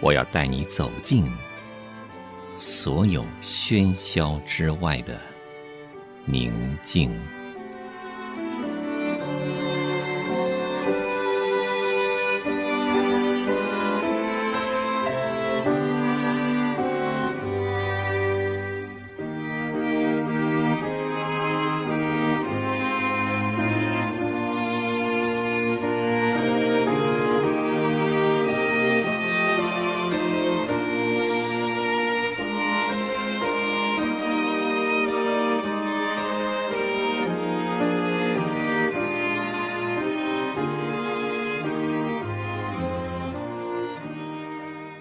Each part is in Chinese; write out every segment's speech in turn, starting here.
我要带你走进所有喧嚣之外的宁静。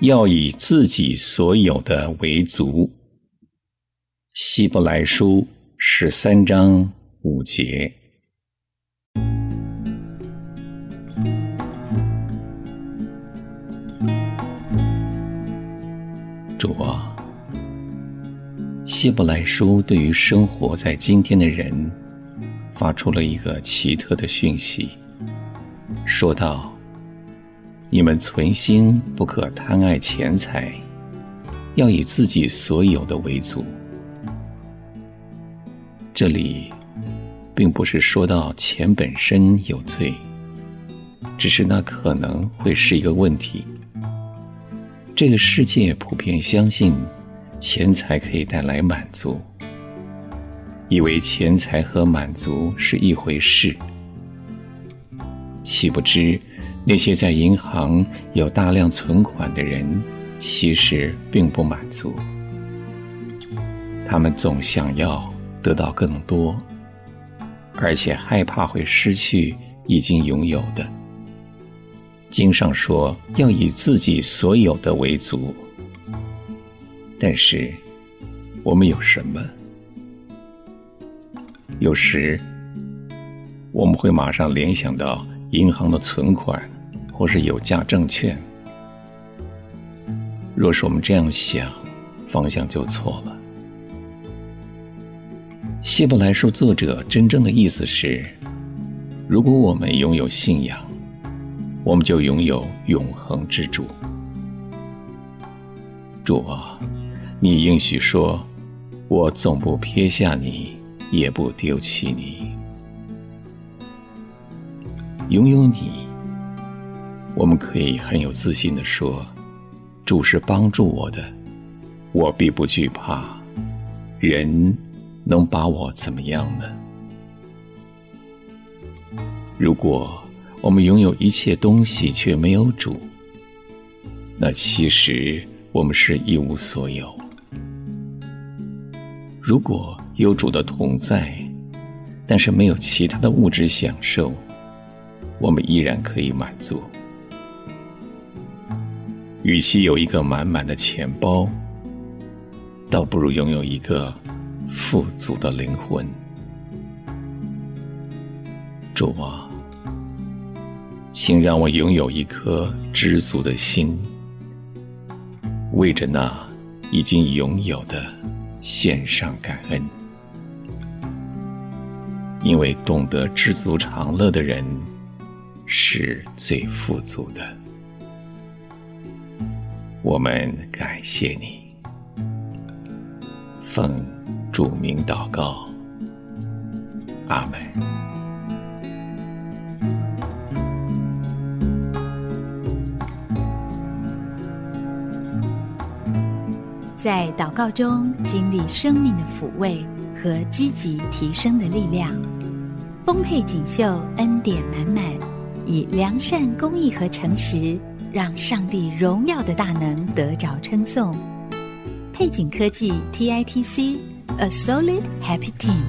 要以自己所有的为足。希伯来书十三章五节。主啊，希伯来书对于生活在今天的人，发出了一个奇特的讯息，说道。你们存心不可贪爱钱财，要以自己所有的为足。这里并不是说到钱本身有罪，只是那可能会是一个问题。这个世界普遍相信钱财可以带来满足，以为钱财和满足是一回事，岂不知，那些在银行有大量存款的人，其实并不满足。他们总想要得到更多，而且害怕会失去已经拥有的。经上说要以自己所有的为足，但是我们有什么？有时我们会马上联想到。银行的存款，或是有价证券。若是我们这样想，方向就错了。希伯来书作者真正的意思是：如果我们拥有信仰，我们就拥有永恒之主。主啊，你应许说，我总不撇下你，也不丢弃你。拥有你，我们可以很有自信地说：“主是帮助我的，我必不惧怕。人能把我怎么样呢？”如果我们拥有一切东西却没有主，那其实我们是一无所有。如果有主的同在，但是没有其他的物质享受，我们依然可以满足。与其有一个满满的钱包，倒不如拥有一个富足的灵魂。主啊，请让我拥有一颗知足的心，为着那已经拥有的献上感恩。因为懂得知足常乐的人，是最富足的。我们感谢你。奉主名祷告，阿门。在祷告中经历生命的抚慰和积极提升的力量，丰沛锦绣恩典满满，以良善公益和诚实让上帝荣耀的大能得着称颂。配景科技 titc a solid happy team